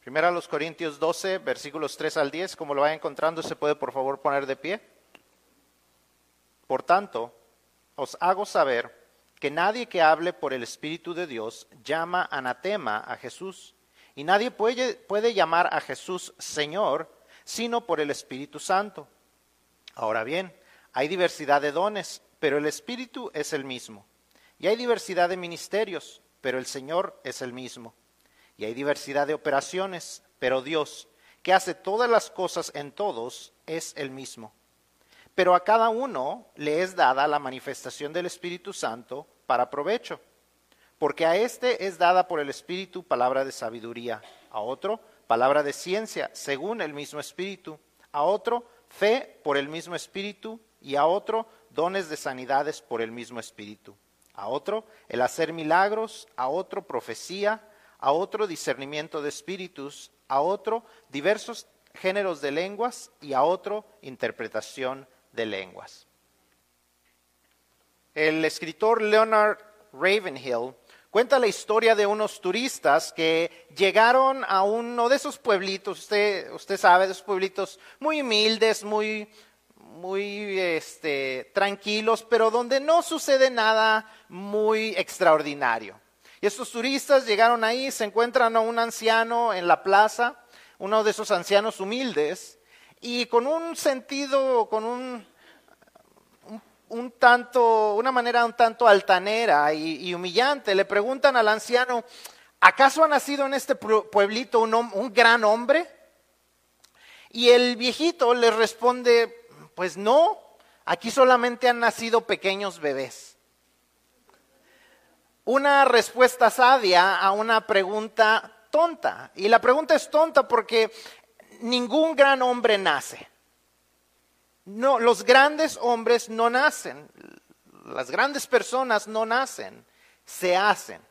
Primero a los Corintios 12, versículos 3 al 10, como lo vaya encontrando, se puede por favor poner de pie. Por tanto, os hago saber que nadie que hable por el Espíritu de Dios llama anatema a Jesús, y nadie puede, puede llamar a Jesús Señor, sino por el Espíritu Santo. Ahora bien, hay diversidad de dones, pero el Espíritu es el mismo. Y hay diversidad de ministerios, pero el Señor es el mismo. Y hay diversidad de operaciones, pero Dios, que hace todas las cosas en todos, es el mismo. Pero a cada uno le es dada la manifestación del Espíritu Santo para provecho. Porque a éste es dada por el Espíritu palabra de sabiduría, a otro palabra de ciencia, según el mismo Espíritu, a otro fe por el mismo Espíritu y a otro dones de sanidades por el mismo Espíritu, a otro el hacer milagros, a otro profecía, a otro discernimiento de espíritus, a otro diversos géneros de lenguas y a otro interpretación de lenguas. El escritor Leonard Ravenhill cuenta la historia de unos turistas que llegaron a uno de esos pueblitos, usted, usted sabe, de esos pueblitos muy humildes, muy, muy este, tranquilos, pero donde no sucede nada muy extraordinario. Y estos turistas llegaron ahí, se encuentran a un anciano en la plaza, uno de esos ancianos humildes, y con un sentido, con un, un, tanto, una manera un tanto altanera y, humillante, le preguntan al anciano, ¿acaso ha nacido en este pueblito un, un gran hombre? Y el viejito le responde, pues no, aquí solamente han nacido pequeños bebés una respuesta sabia a una pregunta tonta. Y la pregunta es tonta porque ningún gran hombre nace. No, los grandes hombres no nacen. Las grandes personas no nacen, se hacen.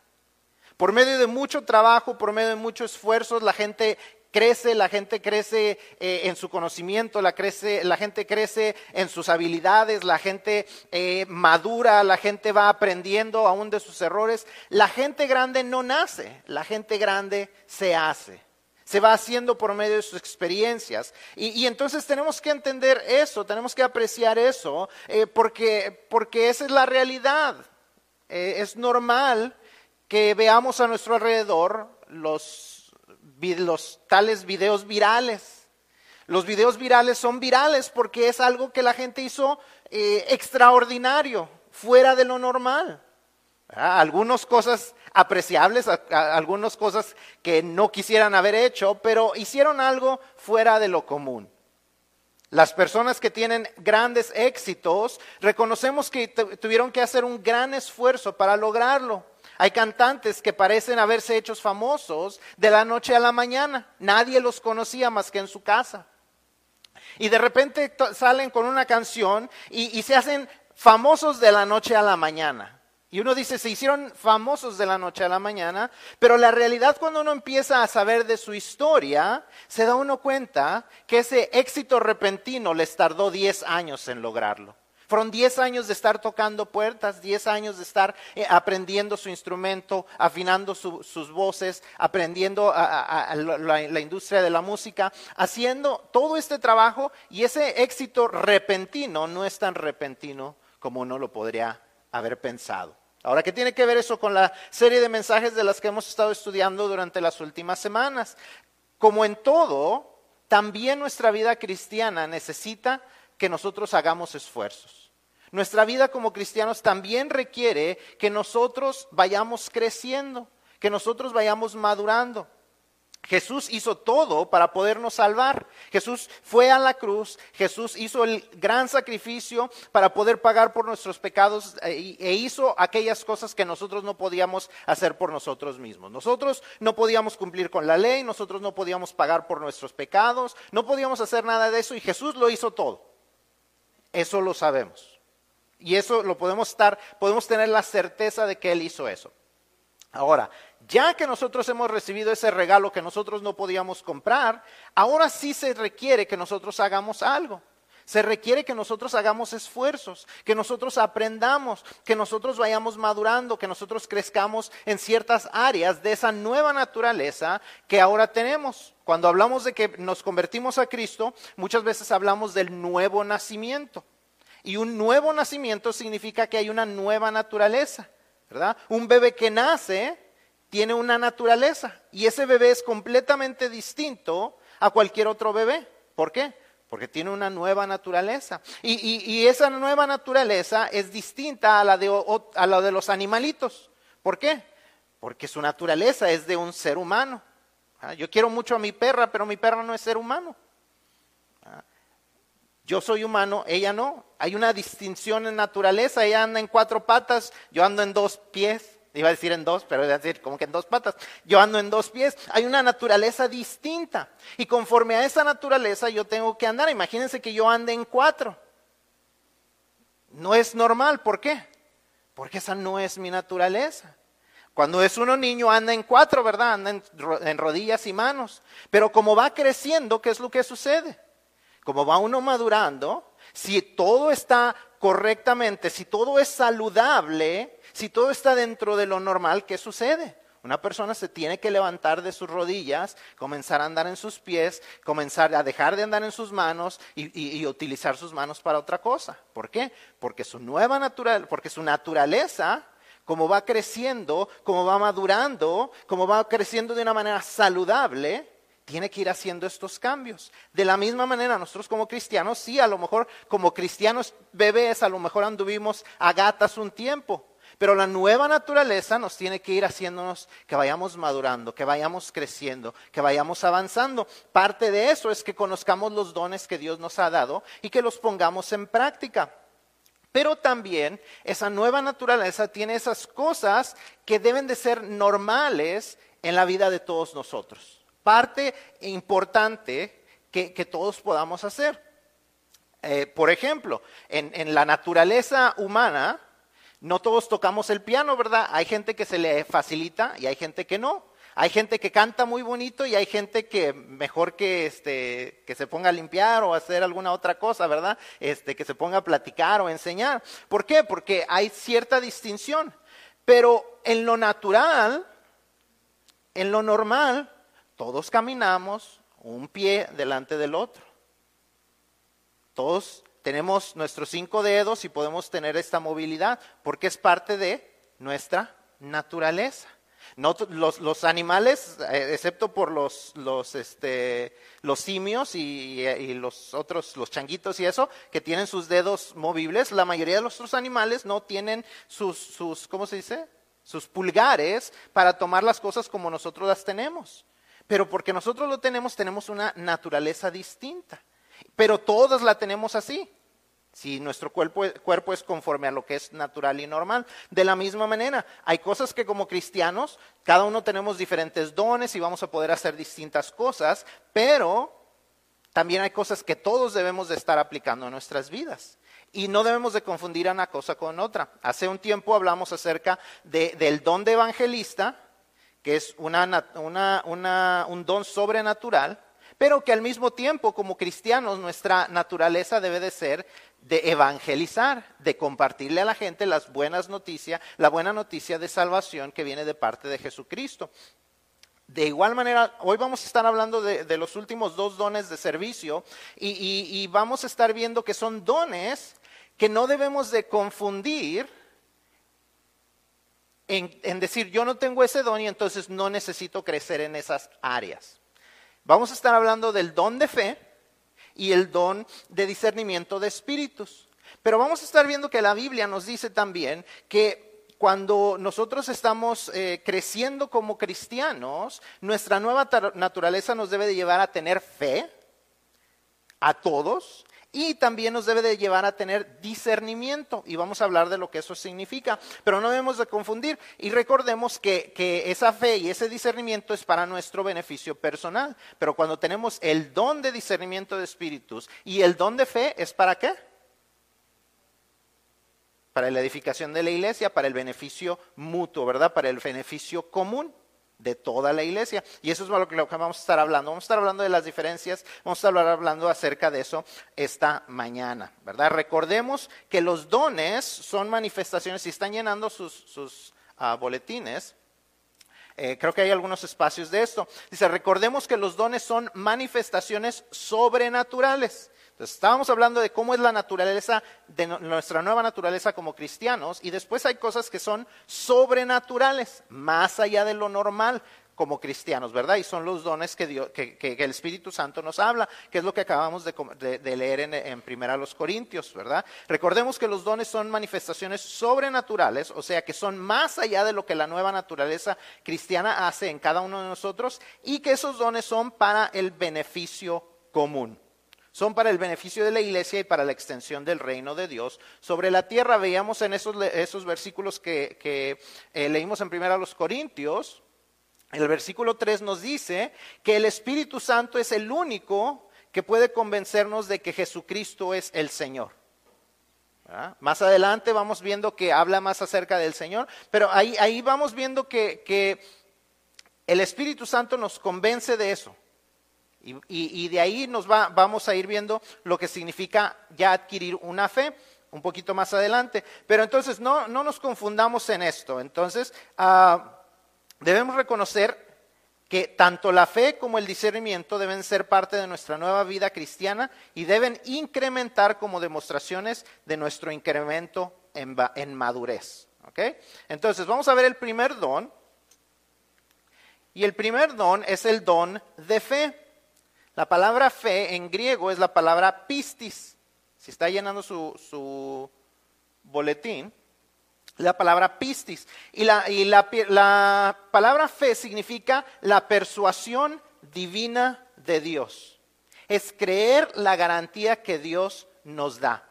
Por medio de mucho trabajo, por medio de mucho esfuerzo, la gente crece, la gente crece eh, en su conocimiento, la, crece, la, gente crece en sus habilidades, la gente eh, madura, la gente va aprendiendo aún de sus errores. La gente grande no nace, la gente grande se hace. Se va haciendo por medio de sus experiencias. Y, entonces tenemos que entender eso, tenemos que apreciar eso, eh, porque, porque esa es la realidad. es normal que veamos a nuestro alrededor los los tales videos virales. Los videos virales son virales porque es algo que la gente hizo eh, extraordinario, fuera de lo normal. Algunas cosas apreciables, algunas cosas que no quisieran haber hecho, pero hicieron algo fuera de lo común. Las personas que tienen grandes éxitos, reconocemos que tuvieron que hacer un gran esfuerzo para lograrlo. Hay cantantes que parecen haberse hecho famosos de la noche a la mañana. Nadie los conocía más que en su casa. Y de repente salen con una canción y, se hacen famosos de la noche a la mañana. Y uno dice, se hicieron famosos de la noche a la mañana, pero la realidad cuando uno empieza a saber de su historia, se da uno cuenta que ese éxito repentino les tardó 10 años en lograrlo. Fueron 10 años de estar tocando puertas, 10 años de estar eh, aprendiendo su instrumento, afinando sus voces, aprendiendo la, industria de la música, haciendo todo este trabajo y ese éxito repentino no es tan repentino como uno lo podría haber pensado. Ahora, ¿qué tiene que ver eso con la serie de mensajes de las que hemos estado estudiando durante las últimas semanas? Como en todo, también nuestra vida cristiana necesita que nosotros hagamos esfuerzos. Nuestra vida como cristianos también requiere que nosotros vayamos creciendo, que nosotros vayamos madurando. Jesús hizo todo para podernos salvar. Jesús fue a la cruz, Jesús hizo el gran sacrificio para poder pagar por nuestros pecados e, e hizo aquellas cosas que nosotros no podíamos hacer por nosotros mismos. Nosotros no podíamos cumplir con la ley, nosotros no podíamos pagar por nuestros pecados, no podíamos hacer nada de eso y Jesús lo hizo todo. Eso lo sabemos. Y eso lo podemos estar, podemos tener la certeza de que Él hizo eso. Ahora, ya que nosotros hemos recibido ese regalo que nosotros no podíamos comprar, ahora sí se requiere que nosotros hagamos algo. Se requiere que nosotros hagamos esfuerzos, que nosotros aprendamos, que nosotros vayamos madurando, que nosotros crezcamos en ciertas áreas de esa nueva naturaleza que ahora tenemos. Cuando hablamos de que nos convertimos a Cristo, muchas veces hablamos del nuevo nacimiento. Y un nuevo nacimiento significa que hay una nueva naturaleza, ¿verdad? Un bebé que nace tiene una naturaleza y ese bebé es completamente distinto a cualquier otro bebé. ¿Por qué? Porque tiene una nueva naturaleza. Y, esa nueva naturaleza es distinta a la, de, a la de los animalitos. ¿Por qué? Porque su naturaleza es de un ser humano. Ah, yo quiero mucho a mi perra, pero mi perra no es ser humano. Ah, yo soy humano, ella no. Hay una distinción en naturaleza. Ella anda en cuatro patas, yo ando en dos pies. Iba a decir en dos, pero iba a decir como que en dos patas. Yo ando en dos pies. Hay una naturaleza distinta. Y conforme a esa naturaleza yo tengo que andar. Imagínense que yo ande en cuatro. No es normal. ¿Por qué? Porque esa no es mi naturaleza. Cuando es uno niño anda en cuatro, ¿verdad? Anda en, en rodillas y manos. Pero como va creciendo, ¿qué es lo que sucede? Como va uno madurando, si todo está correctamente, si todo es saludable, si todo está dentro de lo normal, ¿qué sucede? Una persona se tiene que levantar de sus rodillas, comenzar a andar en sus pies, comenzar a dejar de andar en sus manos y, utilizar sus manos para otra cosa. ¿Por qué? Porque su nueva natural, porque su naturaleza, como va creciendo, como va madurando, como va creciendo de una manera saludable, tiene que ir haciendo estos cambios. De la misma manera, nosotros como cristianos, sí, a lo mejor como cristianos bebés, a lo mejor anduvimos a gatas un tiempo, pero la nueva naturaleza nos tiene que ir haciéndonos que vayamos madurando, que vayamos creciendo, que vayamos avanzando. Parte de eso es que conozcamos los dones que Dios nos ha dado y que los pongamos en práctica. Pero también esa nueva naturaleza tiene esas cosas que deben de ser normales en la vida de todos nosotros. Parte importante que, todos podamos hacer. Eh, por ejemplo, en la naturaleza humana, no todos tocamos el piano, ¿verdad? Hay gente que se le facilita y hay gente que no. Hay gente que canta muy bonito y hay gente que mejor que este que se ponga a limpiar o hacer alguna otra cosa, ¿verdad? Este que se ponga a platicar o enseñar. ¿Por qué? Porque hay cierta distinción. Pero en lo natural, en lo normal, todos caminamos un pie delante del otro. Todos tenemos nuestros cinco dedos y podemos tener esta movilidad porque es parte de nuestra naturaleza. los, animales, eh, excepto por los, los, este, los simios y, los otros, los changuitos y eso, que tienen sus dedos movibles, la mayoría de los otros animales no tienen sus, sus, ¿cómo se dice? Sus pulgares para tomar las cosas como nosotros las tenemos. Pero porque nosotros lo tenemos, tenemos una naturaleza distinta. Pero todas la tenemos así. Si nuestro cuerpo, cuerpo, es conforme a lo que es natural y normal. De la misma manera, hay cosas que como cristianos, cada uno tenemos diferentes dones y vamos a poder hacer distintas cosas, pero también hay cosas que todos debemos de estar aplicando en nuestras vidas. Y no debemos de confundir una cosa con otra. Hace un tiempo hablamos acerca del don de evangelista, que es un don sobrenatural, pero que al mismo tiempo como cristianos nuestra naturaleza debe de ser de evangelizar, de compartirle a la gente las buenas noticias, la buena noticia de salvación que viene de parte de Jesucristo. De igual manera, hoy vamos a estar hablando de, los últimos dos dones de servicio y, vamos a estar viendo que son dones que no debemos de confundir en decir yo no tengo ese don y entonces no necesito crecer en esas áreas. Vamos a estar hablando del don de fe y el don de discernimiento de espíritus. Pero vamos a estar viendo que la Biblia nos dice también que cuando nosotros estamos eh, creciendo como cristianos, nuestra nueva naturaleza nos debe de llevar a tener fe a todos, y también nos debe de llevar a tener discernimiento y vamos a hablar de lo que eso significa, pero no debemos de confundir y recordemos que, que, esa fe y ese discernimiento es para nuestro beneficio personal, pero cuando tenemos el don de discernimiento de espíritus y el don de fe es para qué? Para la edificación de la iglesia, para el beneficio mutuo, ¿verdad? Para el beneficio común. De toda la iglesia. Y eso es lo que, vamos a estar hablando. Vamos a estar hablando de las diferencias, vamos a estar hablando acerca de eso esta mañana, ¿verdad? Recordemos que los dones son manifestaciones, si están llenando sus, ah, boletines, eh, creo que hay algunos espacios de esto. Dice, recordemos que los dones son manifestaciones sobrenaturales. Entonces, estábamos hablando de cómo es la naturaleza, de nuestra nueva naturaleza como cristianos, y después hay cosas que son sobrenaturales, más allá de lo normal como cristianos, ¿verdad? Y son los dones que, el Espíritu Santo nos habla, que es lo que acabamos de, leer en, en Primera los Corintios, ¿verdad? Recordemos que los dones son manifestaciones sobrenaturales, o sea, que son más allá de lo que la nueva naturaleza cristiana hace en cada uno de nosotros, y que esos dones son para el beneficio común son para el beneficio de la iglesia y para la extensión del reino de Dios sobre la tierra. Veíamos en esos, esos versículos que, eh, leímos en primera los Corintios, el versículo 3 nos dice que el Espíritu Santo es el único que puede convencernos de que Jesucristo es el Señor. Más adelante vamos viendo que habla más acerca del Señor, pero ahí, ahí vamos viendo que, que el Espíritu Santo nos convence de eso. Y, de ahí nos va, vamos a ir viendo lo que significa ya adquirir una fe un poquito más adelante. Pero entonces no, no nos confundamos en esto. Entonces ah, debemos reconocer que tanto la fe como el discernimiento deben ser parte de nuestra nueva vida cristiana y deben incrementar como demostraciones de nuestro incremento en, en madurez. Entonces vamos a ver el primer don. Y el primer don es el don de fe. La palabra fe en griego es la palabra pistis. Si está llenando su, boletín, la palabra pistis. Y, la, y la, palabra fe significa la persuasión divina de Dios. Es creer la garantía que Dios nos da.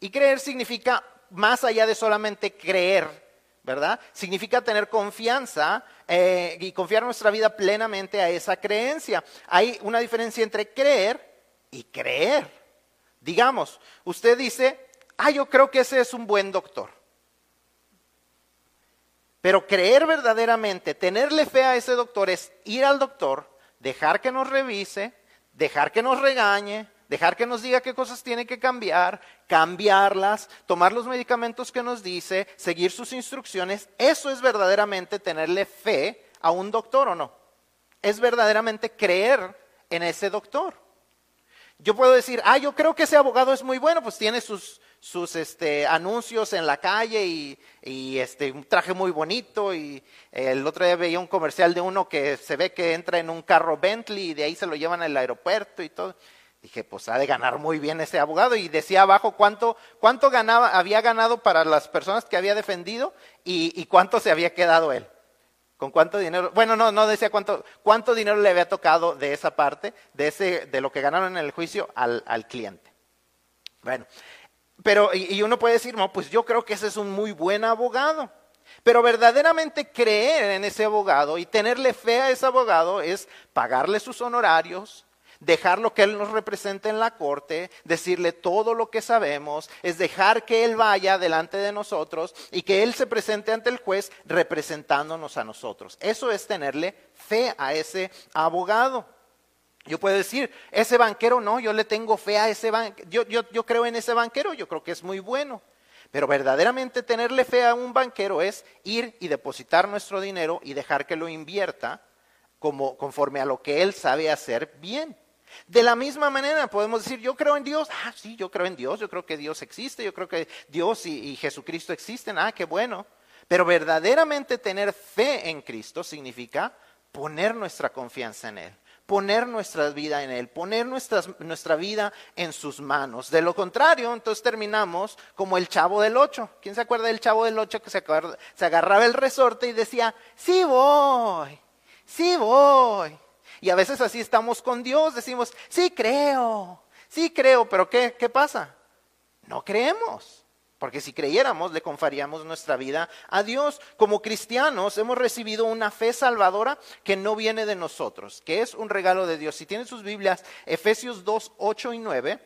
Y creer significa más allá de solamente creer, ¿verdad? Significa tener confianza eh, y confiar nuestra vida plenamente a esa creencia. Hay una diferencia entre creer y creer. Digamos, usted dice, ah, yo creo que ese es un buen doctor. Pero creer verdaderamente, tenerle fe a ese doctor es ir al doctor, dejar que nos revise, dejar que nos regañe, dejar que nos diga qué cosas tiene que cambiar, cambiarlas, tomar los medicamentos que nos dice, seguir sus instrucciones, eso es verdaderamente tenerle fe a un doctor o no. Es verdaderamente creer en ese doctor. Yo puedo decir, ah, yo creo que ese abogado es muy bueno, pues tiene sus, sus este, anuncios en la calle y, y, este, un traje muy bonito. Y el otro día veía un comercial de uno que se ve que entra en un carro Bentley y de ahí se lo llevan al aeropuerto y todo. Dije, pues ha de ganar muy bien ese abogado. Y decía abajo cuánto, cuánto ganaba, había ganado para las personas que había defendido y, cuánto se había quedado él. ¿Con cuánto dinero? Bueno, no, no decía cuánto, cuánto dinero le había tocado de esa parte, de, ese, de lo que ganaron en el juicio al, al cliente. Bueno, pero, y, y uno puede decir, no, pues yo creo que ese es un muy buen abogado. Pero verdaderamente creer en ese abogado y tenerle fe a ese abogado es pagarle sus honorarios, dejarlo que Él nos represente en la corte, decirle todo lo que sabemos, es dejar que Él vaya delante de nosotros y que Él se presente ante el juez representándonos a nosotros. Eso es tenerle fe a ese abogado. Yo puedo decir, ese banquero no, yo le tengo fe a ese banquero, yo, yo, yo creo en ese banquero, yo creo que es muy bueno. Pero verdaderamente tenerle fe a un banquero es ir y depositar nuestro dinero y dejar que lo invierta como, conforme a lo que él sabe hacer bien. De la misma manera podemos decir, yo creo en Dios, ah, sí, yo creo en Dios, yo creo que Dios existe, yo creo que Dios y, Jesucristo existen, ah, qué bueno. Pero verdaderamente tener fe en Cristo significa poner nuestra confianza en Él, poner nuestra vida en Él, poner nuestra vida en sus manos. De lo contrario, entonces terminamos como el chavo del ocho. ¿Quién se acuerda del chavo del ocho que se, se agarraba el resorte y decía, sí voy, sí voy? Y a veces así estamos con Dios, decimos, sí creo, sí creo, pero ¿qué, qué pasa? No creemos. Porque si creyéramos, le confiaríamos nuestra vida a Dios. Como cristianos hemos recibido una fe salvadora que no viene de nosotros, que es un regalo de Dios. Si tienen sus Biblias, Efesios 2, 8 y 9,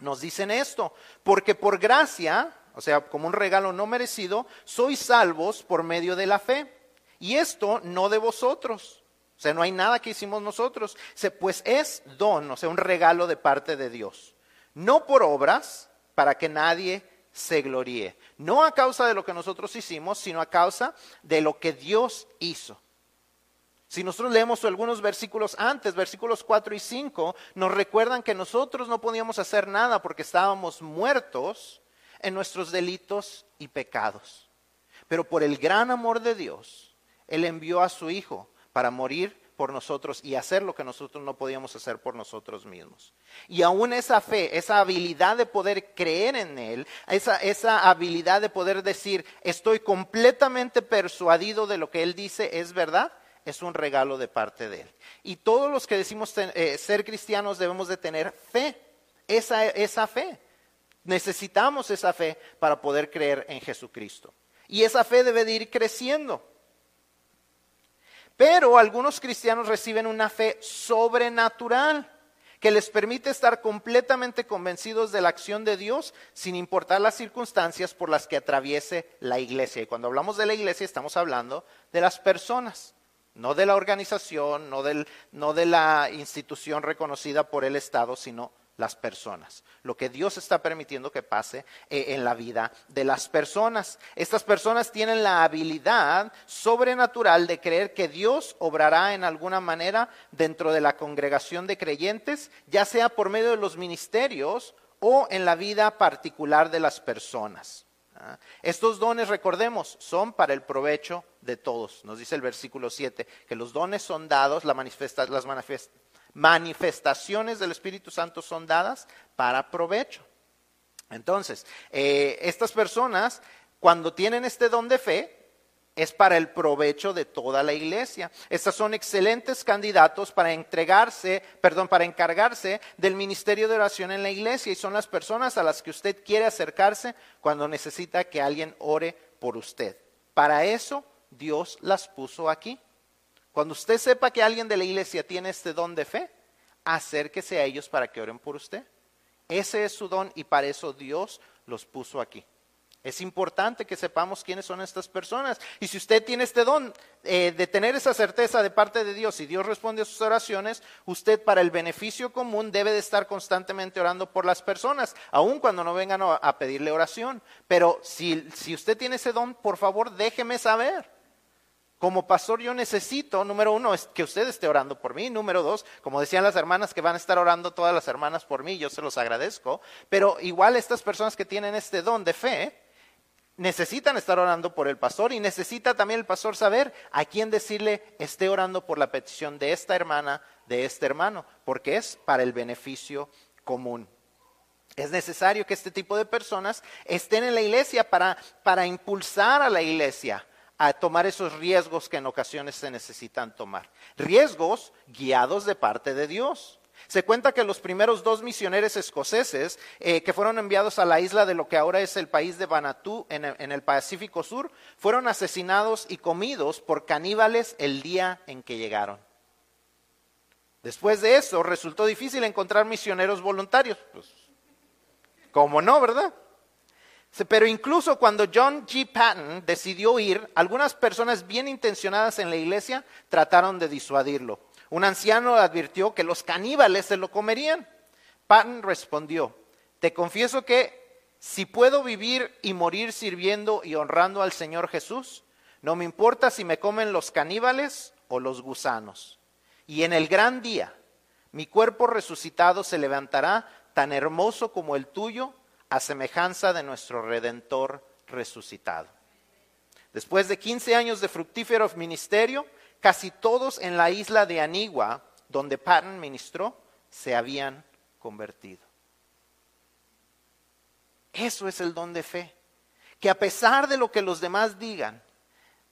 nos dicen esto. Porque por gracia, o sea, como un regalo no merecido, sois salvos por medio de la fe. Y esto no de vosotros. O sea, no hay nada que hicimos nosotros. Pues es don, o sea, un regalo de parte de Dios. No por obras, para que nadie se gloríe. No a causa de lo que nosotros hicimos, sino a causa de lo que Dios hizo. Si nosotros leemos algunos versículos antes, versículos 4 y 5, nos recuerdan que nosotros no podíamos hacer nada porque estábamos muertos en nuestros delitos y pecados. Pero por el gran amor de Dios, Él envió a su Hijo para morir por nosotros y hacer lo que nosotros no podíamos hacer por nosotros mismos. Y aún esa fe, esa habilidad de poder creer en Él, esa, esa habilidad de poder decir, estoy completamente persuadido de lo que Él dice es verdad, es un regalo de parte de Él. Y todos los que decimos eh, ser cristianos debemos de tener fe, esa, esa fe. Necesitamos esa fe para poder creer en Jesucristo. Y esa fe debe de ir creciendo. Pero algunos cristianos reciben una fe sobrenatural que les permite estar completamente convencidos de la acción de Dios sin importar las circunstancias por las que atraviese la iglesia. Y cuando hablamos de la iglesia estamos hablando de las personas, no de la organización, no, del, no de la institución reconocida por el Estado, sino las personas, lo que Dios está permitiendo que pase eh, en la vida de las personas. Estas personas tienen la habilidad sobrenatural de creer que Dios obrará en alguna manera dentro de la congregación de creyentes, ya sea por medio de los ministerios o en la vida particular de las personas. ¿ah? Estos dones, recordemos, son para el provecho de todos. Nos dice el versículo 7, que los dones son dados, las manifestaciones manifestaciones del Espíritu Santo son dadas para provecho. Entonces, eh, estas personas, cuando tienen este don de fe, es para el provecho de toda la iglesia. Estas son excelentes candidatos para entregarse, perdón, para encargarse del ministerio de oración en la iglesia y son las personas a las que usted quiere acercarse cuando necesita que alguien ore por usted. Para eso Dios las puso aquí. Cuando usted sepa que alguien de la iglesia tiene este don de fe, acérquese a ellos para que oren por usted. Ese es su don y para eso Dios los puso aquí. Es importante que sepamos quiénes son estas personas. Y si usted tiene este don eh, de tener esa certeza de parte de Dios y Dios responde a sus oraciones, usted para el beneficio común debe de estar constantemente orando por las personas, aun cuando no vengan a, pedirle oración. Pero si, si usted tiene ese don, por favor déjeme saber. Como pastor yo necesito, número uno, es que usted esté orando por mí. Número dos, como decían las hermanas que van a estar orando todas las hermanas por mí, yo se los agradezco. Pero igual estas personas que tienen este don de fe, necesitan estar orando por el pastor y necesita también el pastor saber a quién decirle esté orando por la petición de esta hermana, de este hermano, porque es para el beneficio común. Es necesario que este tipo de personas estén en la iglesia para, para impulsar a la iglesia a tomar esos riesgos que en ocasiones se necesitan tomar. Riesgos guiados de parte de Dios. Se cuenta que los primeros dos misioneros escoceses eh, que fueron enviados a la isla de lo que ahora es el país de Vanuatu en en el Pacífico Sur fueron asesinados y comidos por caníbales el día en que llegaron. Después de eso resultó difícil encontrar misioneros voluntarios. Pues, ¿Cómo no, verdad? Pero incluso cuando John G. Patton decidió ir, algunas personas bien intencionadas en la iglesia trataron de disuadirlo. Un anciano advirtió que los caníbales se lo comerían. Patton respondió, te confieso que si puedo vivir y morir sirviendo y honrando al Señor Jesús, no me importa si me comen los caníbales o los gusanos. Y en el gran día, mi cuerpo resucitado se levantará tan hermoso como el tuyo a semejanza de nuestro Redentor resucitado. Después de 15 años de fructífero ministerio, casi todos en la isla de Anigua, donde Patton ministró, se habían convertido. Eso es el don de fe, que a pesar de lo que los demás digan,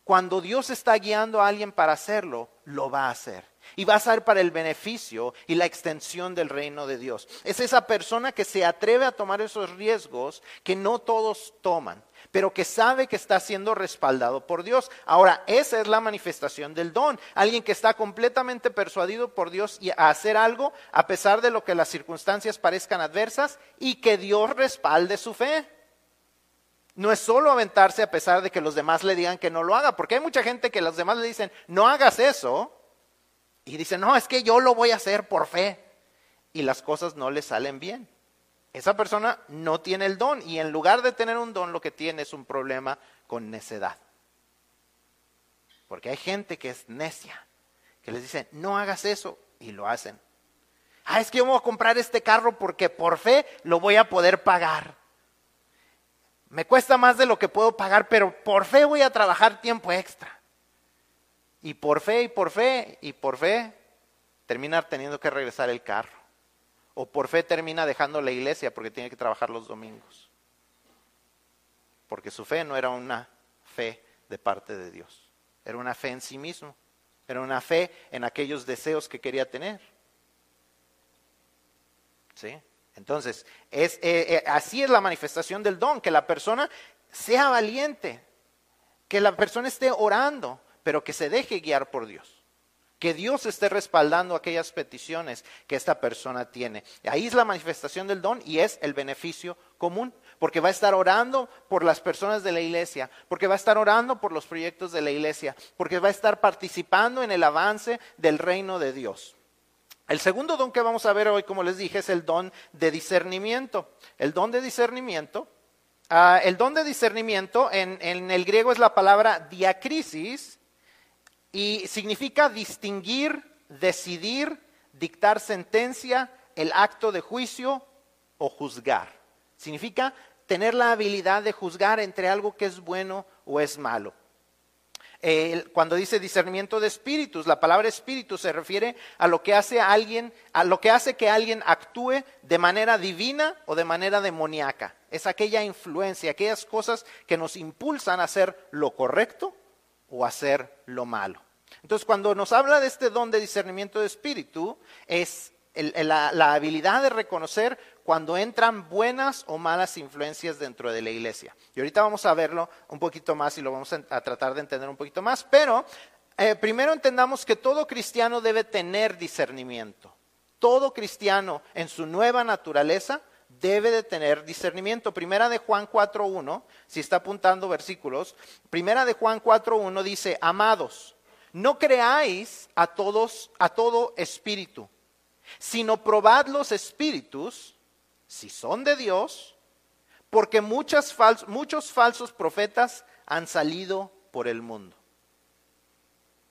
cuando Dios está guiando a alguien para hacerlo, lo va a hacer. Y va a ser para el beneficio y la extensión del reino de Dios. Es esa persona que se atreve a tomar esos riesgos que no todos toman, pero que sabe que está siendo respaldado por Dios. Ahora, esa es la manifestación del don. Alguien que está completamente persuadido por Dios y a hacer algo a pesar de lo que las circunstancias parezcan adversas y que Dios respalde su fe. No es solo aventarse a pesar de que los demás le digan que no lo haga, porque hay mucha gente que los demás le dicen, no hagas eso, y dicen, no, es que yo lo voy a hacer por fe, y las cosas no le salen bien. Esa persona no tiene el don, y en lugar de tener un don, lo que tiene es un problema con necedad. Porque hay gente que es necia, que les dice, no hagas eso, y lo hacen. Ah, es que yo voy a comprar este carro porque por fe lo voy a poder pagar. Me cuesta más de lo que puedo pagar, pero por fe voy a trabajar tiempo extra. Y por fe y por fe y por fe termina teniendo que regresar el carro. O por fe termina dejando la iglesia porque tiene que trabajar los domingos. Porque su fe no era una fe de parte de Dios. Era una fe en sí mismo. Era una fe en aquellos deseos que quería tener. ¿Sí? Entonces, es, eh, eh, así es la manifestación del don, que la persona sea valiente, que la persona esté orando, pero que se deje guiar por Dios. Que Dios esté respaldando aquellas peticiones que esta persona tiene. Ahí es la manifestación del don y es el beneficio común porque va a estar orando por las personas de la iglesia, porque va a estar orando por los proyectos de la iglesia, porque va a estar participando en el avance del reino de Dios. El segundo don que vamos a ver hoy, como les dije, es el don de discernimiento. El don de discernimiento, ah, el don de discernimiento en, en el griego es la palabra diacrisis y significa distinguir, decidir, dictar sentencia, el acto de juicio o juzgar. Significa tener la habilidad de juzgar entre algo que es bueno o es malo. cuando dice discernimiento de espíritus, la palabra espíritu se refiere a lo que hace a alguien, a lo que hace que alguien actúe de manera divina o de manera demoníaca. Es aquella influencia, aquellas cosas que nos impulsan a hacer lo correcto o hacer lo malo. Entonces, cuando nos habla de este don de discernimiento de espíritu, es la habilidad de reconocer cuando entran buenas o malas influencias dentro de la iglesia. Y ahorita vamos a verlo un poquito más y lo vamos a, tratar de entender un poquito más, pero eh, primero entendamos que todo cristiano debe tener discernimiento. Todo cristiano en su nueva naturaleza debe de tener discernimiento. Primera de Juan 4.1, si está apuntando versículos, primera de Juan 4.1 dice, amados, no creáis a todos, a todo espíritu, sino probad los espíritus si son de Dios, porque muchos falsos profetas han salido por el mundo.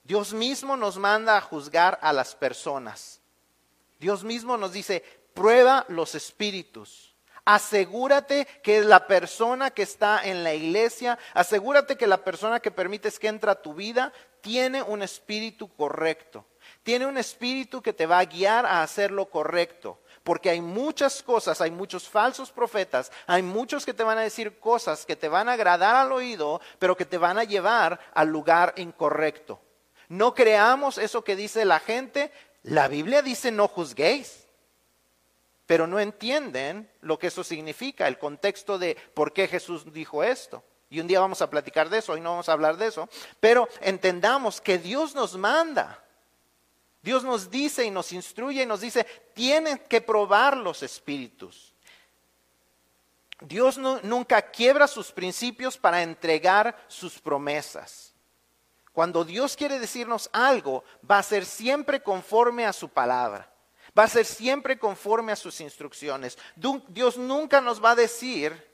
Dios mismo nos manda a juzgar a las personas. Dios mismo nos dice, prueba los espíritus. Asegúrate que la persona que está en la iglesia, asegúrate que la persona que permites que entra a tu vida tiene un espíritu correcto. Tiene un espíritu que te va a guiar a hacer lo correcto. Porque hay muchas cosas, hay muchos falsos profetas, hay muchos que te van a decir cosas que te van a agradar al oído, pero que te van a llevar al lugar incorrecto. No creamos eso que dice la gente. La Biblia dice no juzguéis, pero no entienden lo que eso significa, el contexto de por qué Jesús dijo esto. Y un día vamos a platicar de eso, hoy no vamos a hablar de eso, pero entendamos que Dios nos manda Dios nos dice y nos instruye y nos dice, tienen que probar los espíritus. Dios nunca quiebra sus principios para entregar sus promesas. Cuando Dios quiere decirnos algo, va a ser siempre conforme a su palabra. Va a ser siempre conforme a sus instrucciones. Dios nunca nos va a decir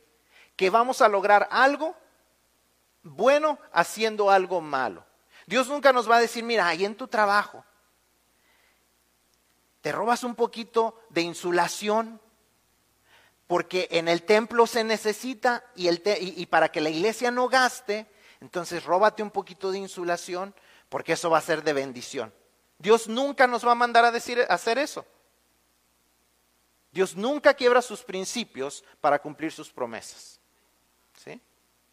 que vamos a lograr algo bueno haciendo algo malo. Dios nunca nos va a decir, mira, ahí en tu trabajo, te robas un poquito de insulación, porque en el templo se necesita y, el y, para que la iglesia no gaste, entonces róbate un poquito de insulación, porque eso va a ser de bendición. Dios nunca nos va a mandar a decir hacer eso. Dios nunca quiebra sus principios para cumplir sus promesas. ¿Sí?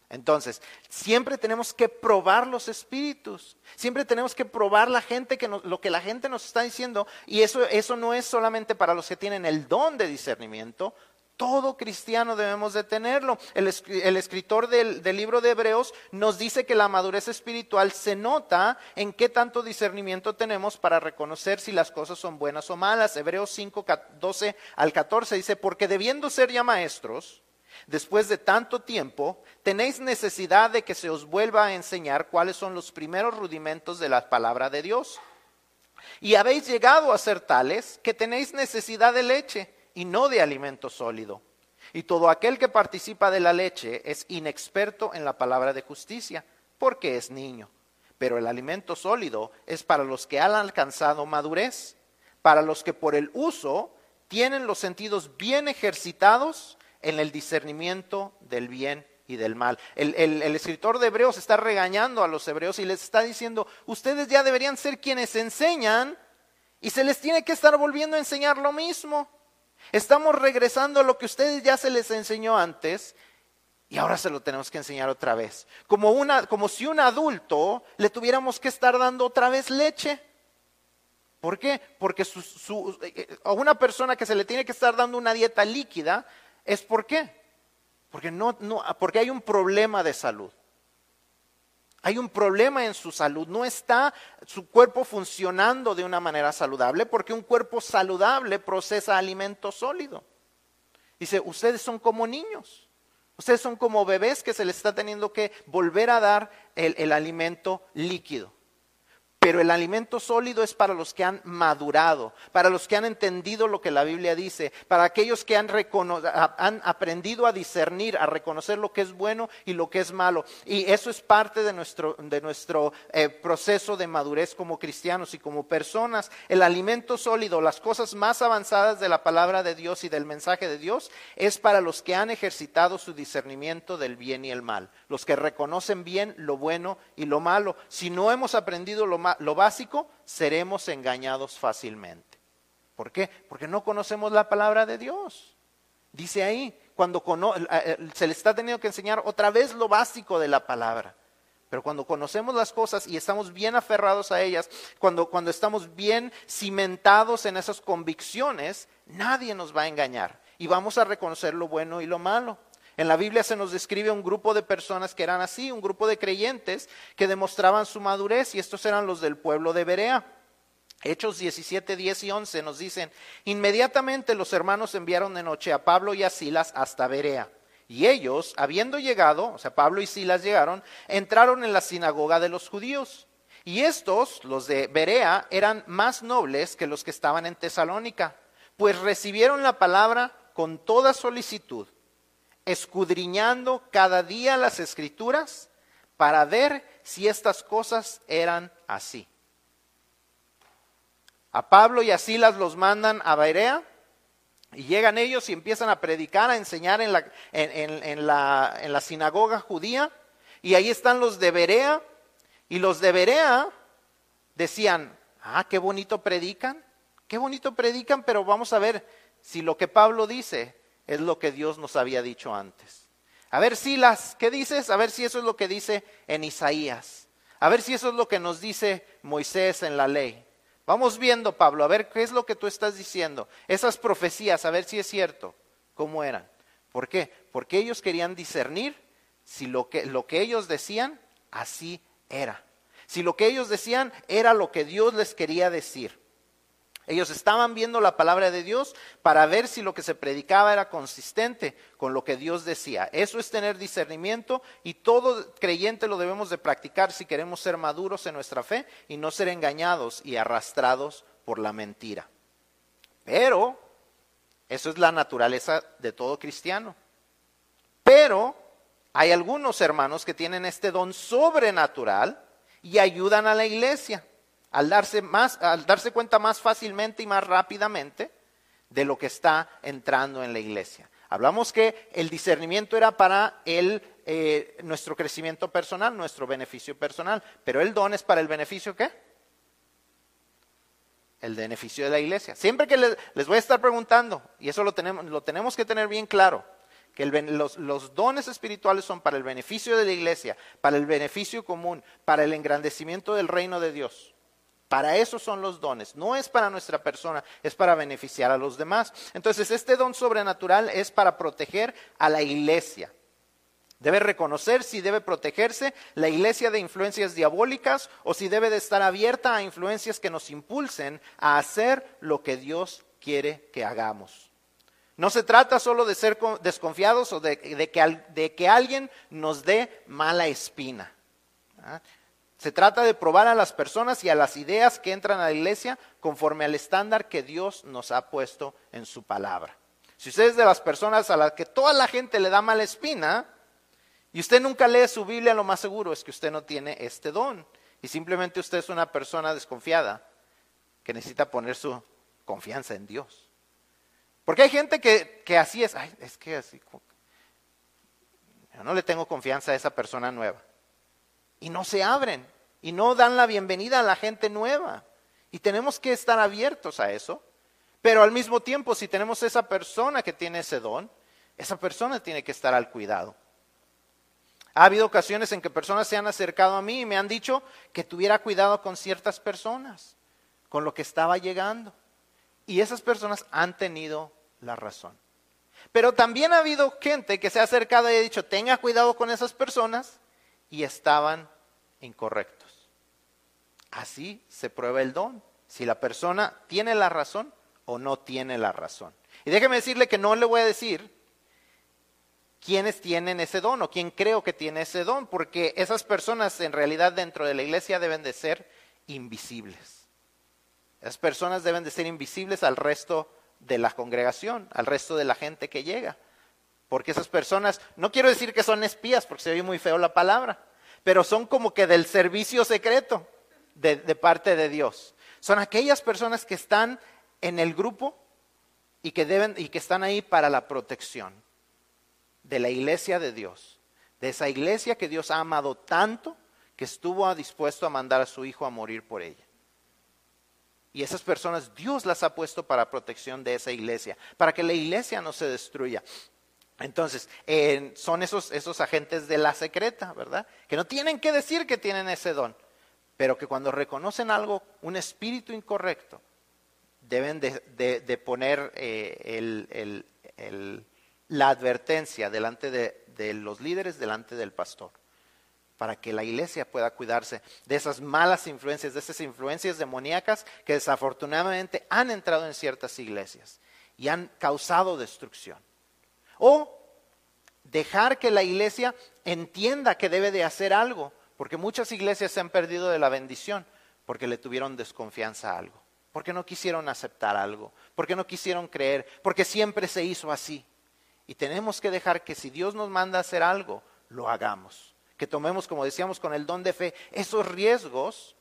Entonces, siempre tenemos que probar los espíritus, siempre tenemos que probar la gente que lo que la gente nos está diciendo, y eso, eso no es solamente para los que tienen el don de discernimiento, todo cristiano debemos de tenerlo. El, escritor del, del, libro de Hebreos nos dice que la madurez espiritual se nota en qué tanto discernimiento tenemos para reconocer si las cosas son buenas o malas. Hebreos 5, 12 al 14 dice, porque debiendo ser ya maestros, Después de tanto tiempo, tenéis necesidad de que se os vuelva a enseñar cuáles son los primeros rudimentos de la palabra de Dios. Y habéis llegado a ser tales que tenéis necesidad de leche y no de alimento sólido. Y todo aquel que participa de la leche es inexperto en la palabra de justicia, porque es niño. Pero el alimento sólido es para los que han alcanzado madurez, para los que por el uso tienen los sentidos bien ejercitados en el discernimiento del bien y del mal. El, escritor de Hebreos está regañando a los hebreos y les está diciendo, ustedes ya deberían ser quienes enseñan y se les tiene que estar volviendo a enseñar lo mismo. Estamos regresando a lo que ustedes ya se les enseñó antes y ahora se lo tenemos que enseñar otra vez. Como, una, como si un adulto le tuviéramos que estar dando otra vez leche. ¿Por qué? Porque a una persona que se le tiene que estar dando una dieta líquida, ¿Es por qué? Porque, no, no, porque hay un problema de salud. Hay un problema en su salud, no está su cuerpo funcionando de una manera saludable porque un cuerpo saludable procesa alimento sólido. Dice, ustedes son como niños, ustedes son como bebés que se les está teniendo que volver a dar el alimento líquido pero el alimento sólido es para los que han madurado, para los que han entendido lo que la Biblia dice, para aquellos que han, aprendido a discernir, a reconocer lo que es bueno y lo que es malo. Y eso es parte de nuestro, de nuestro eh, proceso de madurez como cristianos y como personas. El alimento sólido, las cosas más avanzadas de la palabra de Dios y del mensaje de Dios, es para los que han ejercitado su discernimiento del bien y el mal, los que reconocen bien lo bueno y lo malo. Si no hemos aprendido lo lo básico, seremos engañados fácilmente. ¿Por qué? Porque no conocemos la palabra de Dios. Dice ahí, cuando eh, eh, se le está teniendo que enseñar otra vez lo básico de la palabra. Pero cuando conocemos las cosas y estamos bien aferrados a ellas, cuando, cuando estamos bien cimentados en esas convicciones, nadie nos va a engañar y vamos a reconocer lo bueno y lo malo. En la Biblia se nos describe un grupo de personas que eran así, un grupo de creyentes que demostraban su madurez y estos eran los del pueblo de Berea. Hechos 17, 10 y 11 nos dicen, inmediatamente los hermanos enviaron de noche a Pablo y a Silas hasta Berea. Y ellos, habiendo llegado, o sea, Pablo y Silas llegaron, entraron en la sinagoga de los judíos. Y estos, los de Berea, eran más nobles que los que estaban en Tesalónica, pues recibieron la palabra con toda solicitud escudriñando cada día las escrituras para ver si estas cosas eran así. A Pablo y a Silas los mandan a Berea y llegan ellos y empiezan a predicar, a enseñar en la, en, la, en la sinagoga judía. Y ahí están los de Berea. Y los de Berea decían, ah, qué bonito predican, qué bonito predican, pero vamos a ver si lo que Pablo dice es lo que Dios nos había dicho antes. A ver, Silas, ¿qué dices? A ver si eso es lo que dice en Isaías. A ver si eso es lo que nos dice Moisés en la ley. Vamos viendo, Pablo, a ver qué es lo que tú estás diciendo. Esas profecías, a ver si es cierto. ¿Cómo eran? ¿Por qué? Porque ellos querían discernir si lo que, lo que ellos decían, así era. Si lo que ellos decían era lo que Dios les quería decir. Ellos estaban viendo la palabra de Dios para ver si lo que se predicaba era consistente con lo que Dios decía. Eso es tener discernimiento y todo creyente lo debemos de practicar si queremos ser maduros en nuestra fe y no ser engañados y arrastrados por la mentira. Pero eso es la naturaleza de todo cristiano. Pero hay algunos hermanos que tienen este don sobrenatural y ayudan a la iglesia al darse, más, al darse cuenta más fácilmente y más rápidamente de lo que está entrando en la iglesia. Hablamos que el discernimiento era para el, eh, nuestro crecimiento personal, nuestro beneficio personal, pero el don es para el beneficio qué? El beneficio de la iglesia. Siempre que les, les voy a estar preguntando, y eso lo tenemos, lo tenemos que tener bien claro, que los, los, dones espirituales son para el beneficio de la iglesia, para el beneficio común, para el engrandecimiento del reino de Dios. Para eso son los dones. No es para nuestra persona, es para beneficiar a los demás. Entonces, este don sobrenatural es para proteger a la iglesia. Debe reconocer si debe protegerse la iglesia de influencias diabólicas o si debe de estar abierta a influencias que nos impulsen a hacer lo que Dios quiere que hagamos. No se trata solo de ser desconfiados o de, que, alguien nos dé mala espina. ¿ah? Se trata de probar a las personas y a las ideas que entran a la iglesia conforme al estándar que Dios nos ha puesto en su palabra. Si usted es de las personas a las que toda la gente le da mala espina y usted nunca lee su Biblia, lo más seguro es que usted no tiene este don y simplemente usted es una persona desconfiada que necesita poner su confianza en Dios. Porque hay gente que, que así es, Ay, es que así, yo no le tengo confianza a esa persona nueva. Y no se abren y no dan la bienvenida a la gente nueva. Y tenemos que estar abiertos a eso. Pero al mismo tiempo, si tenemos esa persona que tiene ese don, esa persona tiene que estar al cuidado. Ha habido ocasiones en que personas se han acercado a mí y me han dicho que tuviera cuidado con ciertas personas, con lo que estaba llegando. Y esas personas han tenido la razón. Pero también ha habido gente que se ha acercado y ha dicho, tenga cuidado con esas personas y estaban incorrectos. Así se prueba el don, si la persona tiene la razón o no tiene la razón. Y déjeme decirle que no le voy a decir quiénes tienen ese don o quién creo que tiene ese don, porque esas personas en realidad dentro de la iglesia deben de ser invisibles. Esas personas deben de ser invisibles al resto de la congregación, al resto de la gente que llega. Porque esas personas, no quiero decir que son espías, porque se oye muy feo la palabra, pero son como que del servicio secreto de, parte de Dios. Son aquellas personas que están en el grupo y que, deben, y que están ahí para la protección de la iglesia de Dios, de esa iglesia que Dios ha amado tanto que estuvo dispuesto a mandar a su hijo a morir por ella. Y esas personas Dios las ha puesto para protección de esa iglesia, para que la iglesia no se destruya. Entonces, son esos, esos agentes de la secreta, ¿verdad? Que no tienen que decir que tienen ese don, pero que cuando reconocen algo, un espíritu incorrecto, deben de, poner eh, la advertencia delante de los líderes, delante del pastor para que la iglesia pueda cuidarse de esas malas influencias, de esas influencias demoníacas que desafortunadamente han entrado en ciertas iglesias y han causado destrucción. O dejar que la iglesia entienda que debe de hacer algo, porque muchas iglesias se han perdido de la bendición porque le tuvieron desconfianza a algo, porque no quisieron aceptar algo, porque no quisieron creer, porque siempre se hizo así. Y tenemos que dejar que si Dios nos manda a hacer algo, lo hagamos que tomemos, como decíamos, con el don de fe, esos riesgos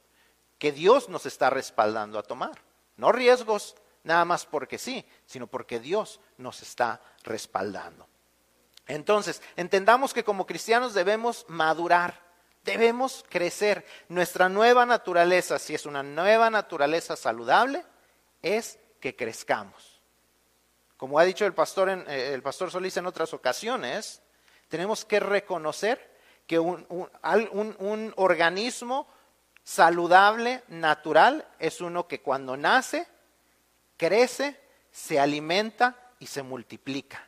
que Dios nos está respaldando a tomar. No riesgos nada más porque sí, sino porque Dios nos está respaldando. Entonces, entendamos que como cristianos debemos madurar, debemos crecer. Nuestra nueva naturaleza, si es una nueva naturaleza saludable, es que crezcamos. Como ha dicho el pastor, eh, el pastor Solís en otras ocasiones, tenemos que reconocer que un, organismo saludable, natural, es uno que cuando nace, crece, se alimenta y se multiplica.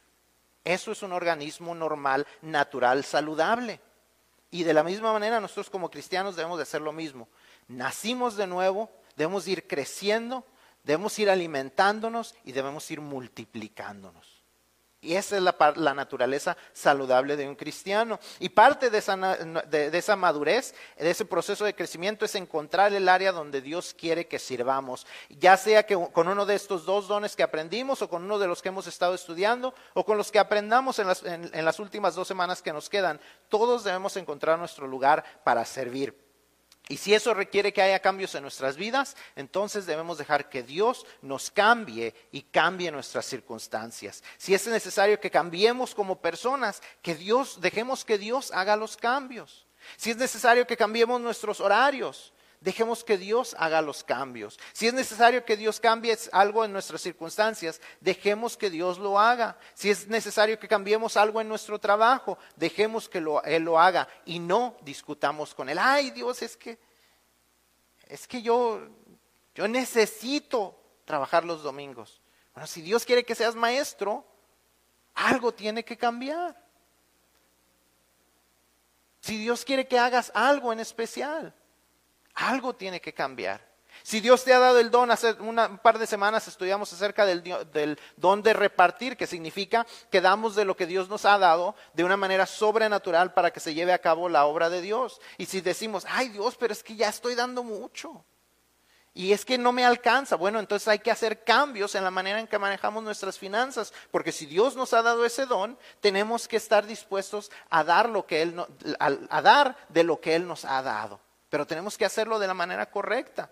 Eso es un organismo normal, natural, saludable. Y de la misma manera nosotros como cristianos debemos de hacer lo mismo. Nacimos de nuevo, debemos ir creciendo, debemos ir alimentándonos y debemos ir multiplicándonos. Y esa es la, naturaleza saludable de un cristiano. Y parte de esa, de esa, madurez, de ese proceso de crecimiento, es encontrar el área donde Dios quiere que sirvamos. Ya sea que con uno de estos dos dones que aprendimos, o con uno de los que hemos estado estudiando, o con los que aprendamos en las, en las últimas dos semanas que nos quedan, todos debemos encontrar nuestro lugar para servir. Y si eso requiere que haya cambios en nuestras vidas, entonces debemos dejar que Dios nos cambie y cambie nuestras circunstancias. Si es necesario que cambiemos como personas, que Dios, dejemos que Dios haga los cambios. Si es necesario que cambiemos nuestros horarios, dejemos que Dios haga los cambios. Si es necesario que Dios cambie algo en nuestras circunstancias, dejemos que Dios lo haga. Si es necesario que cambiemos algo en nuestro trabajo, dejemos que Él lo haga y no discutamos con Él. Ay Dios, es que, es que yo, yo necesito trabajar los domingos. Bueno, si Dios quiere que seas maestro, algo tiene que cambiar. Si Dios quiere que hagas algo en especial, algo tiene que cambiar. Si Dios te ha dado el don, hace una, un par de semanas estudiamos acerca del, del, don de repartir, que significa que damos de lo que Dios nos ha dado de una manera sobrenatural para que se lleve a cabo la obra de Dios. Y si decimos, ay Dios, pero es que ya estoy dando mucho. Y es que no me alcanza. Bueno, entonces hay que hacer cambios en la manera en que manejamos nuestras finanzas, porque si Dios nos ha dado ese don, tenemos que estar dispuestos a dar lo que él a dar de lo que él nos ha dado. Pero tenemos que hacerlo de la manera correcta.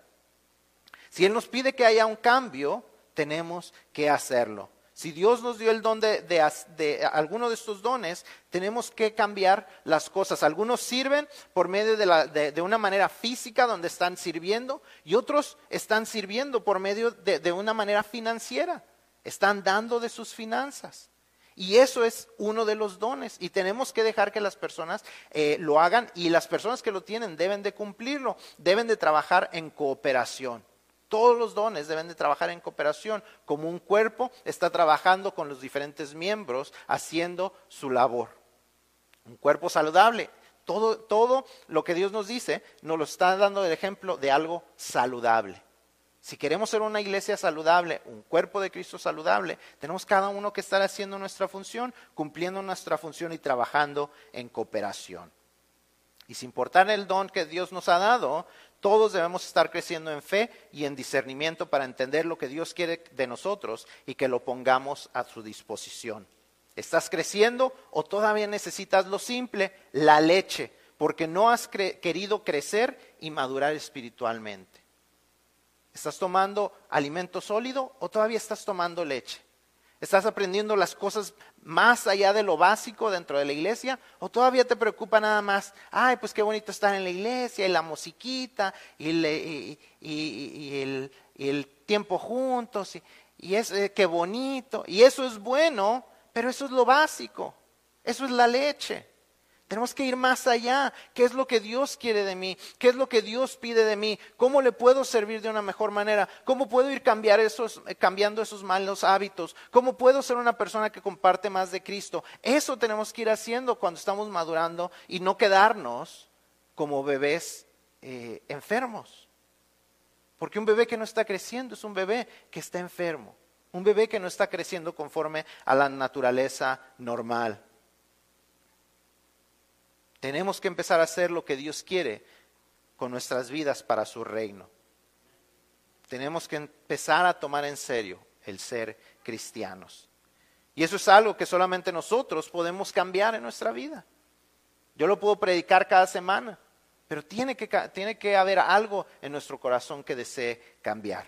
Si Él nos pide que haya un cambio, tenemos que hacerlo. Si Dios nos dio el don de, alguno de estos dones, tenemos que cambiar las cosas. Algunos sirven por medio de, de, una manera física, donde están sirviendo, y otros están sirviendo por medio de, una manera financiera. Están dando de sus finanzas. Y eso es uno de los dones. Y tenemos que dejar que las personas eh, lo hagan y las personas que lo tienen deben de cumplirlo. Deben de trabajar en cooperación. Todos los dones deben de trabajar en cooperación, como un cuerpo está trabajando con los diferentes miembros haciendo su labor. Un cuerpo saludable. Todo, todo lo que Dios nos dice nos lo está dando el ejemplo de algo saludable. Si queremos ser una iglesia saludable, un cuerpo de Cristo saludable, tenemos cada uno que estar haciendo nuestra función, cumpliendo nuestra función y trabajando en cooperación. Y sin importar el don que Dios nos ha dado, todos debemos estar creciendo en fe y en discernimiento para entender lo que Dios quiere de nosotros y que lo pongamos a su disposición. ¿Estás creciendo o todavía necesitas lo simple, la leche, porque no has querido crecer y madurar espiritualmente? ¿Estás tomando alimento sólido o todavía estás tomando leche? ¿Estás aprendiendo las cosas más allá de lo básico dentro de la iglesia? ¿O todavía te preocupa nada más, ay, pues qué bonito estar en la iglesia y la musiquita y, el, tiempo juntos y, es eh, qué bonito? Y eso es bueno, pero eso es lo básico, eso es la leche. Tenemos que ir más allá. ¿Qué es lo que Dios quiere de mí? ¿Qué es lo que Dios pide de mí? ¿Cómo le puedo servir de una mejor manera? ¿Cómo puedo ir eh, cambiando esos malos hábitos? ¿Cómo puedo ser una persona que comparte más de Cristo? Eso tenemos que ir haciendo cuando estamos madurando y no quedarnos como bebés eh, enfermos. Porque un bebé que no está creciendo es un bebé que está enfermo. Un bebé que no está creciendo conforme a la naturaleza normal. Tenemos que empezar a hacer lo que Dios quiere con nuestras vidas para su reino. Tenemos que empezar a tomar en serio el ser cristianos. Y eso es algo que solamente nosotros podemos cambiar en nuestra vida. Yo lo puedo predicar cada semana, pero tiene que, tiene que haber algo en nuestro corazón que desee cambiar.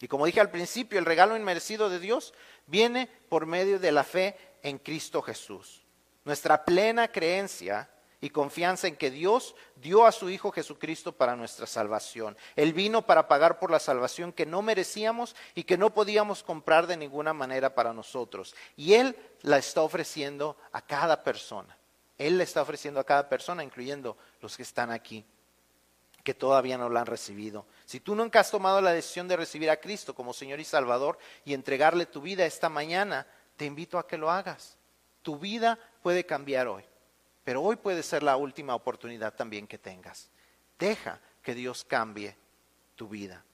Y como dije al principio, el regalo inmerecido de Dios viene por medio de la fe en Cristo Jesús. Nuestra plena creencia y confianza en que Dios dio a su Hijo Jesucristo para nuestra salvación. Él vino para pagar por la salvación que no merecíamos y que no podíamos comprar de ninguna manera para nosotros. Y Él la está ofreciendo a cada persona. Él la está ofreciendo a cada persona, incluyendo los que están aquí, que todavía no la han recibido. Si tú nunca has tomado la decisión de recibir a Cristo como Señor y Salvador y entregarle tu vida esta mañana, te invito a que lo hagas. Tu vida puede cambiar hoy, pero hoy puede ser la última oportunidad también que tengas. Deja que Dios cambie tu vida.